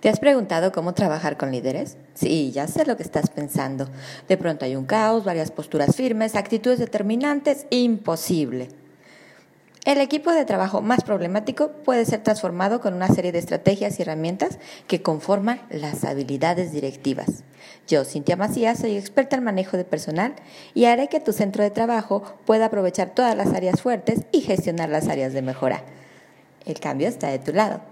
¿Te has preguntado cómo trabajar con líderes? Sí, ya sé lo que estás pensando. De pronto hay un caos, varias posturas firmes, actitudes determinantes, imposible. El equipo de trabajo más problemático puede ser transformado con una serie de estrategias y herramientas que conforman las habilidades directivas. Yo, Cintia Macías, soy experta en manejo de personal y haré que tu centro de trabajo pueda aprovechar todas las áreas fuertes y gestionar las áreas de mejora. El cambio está de tu lado.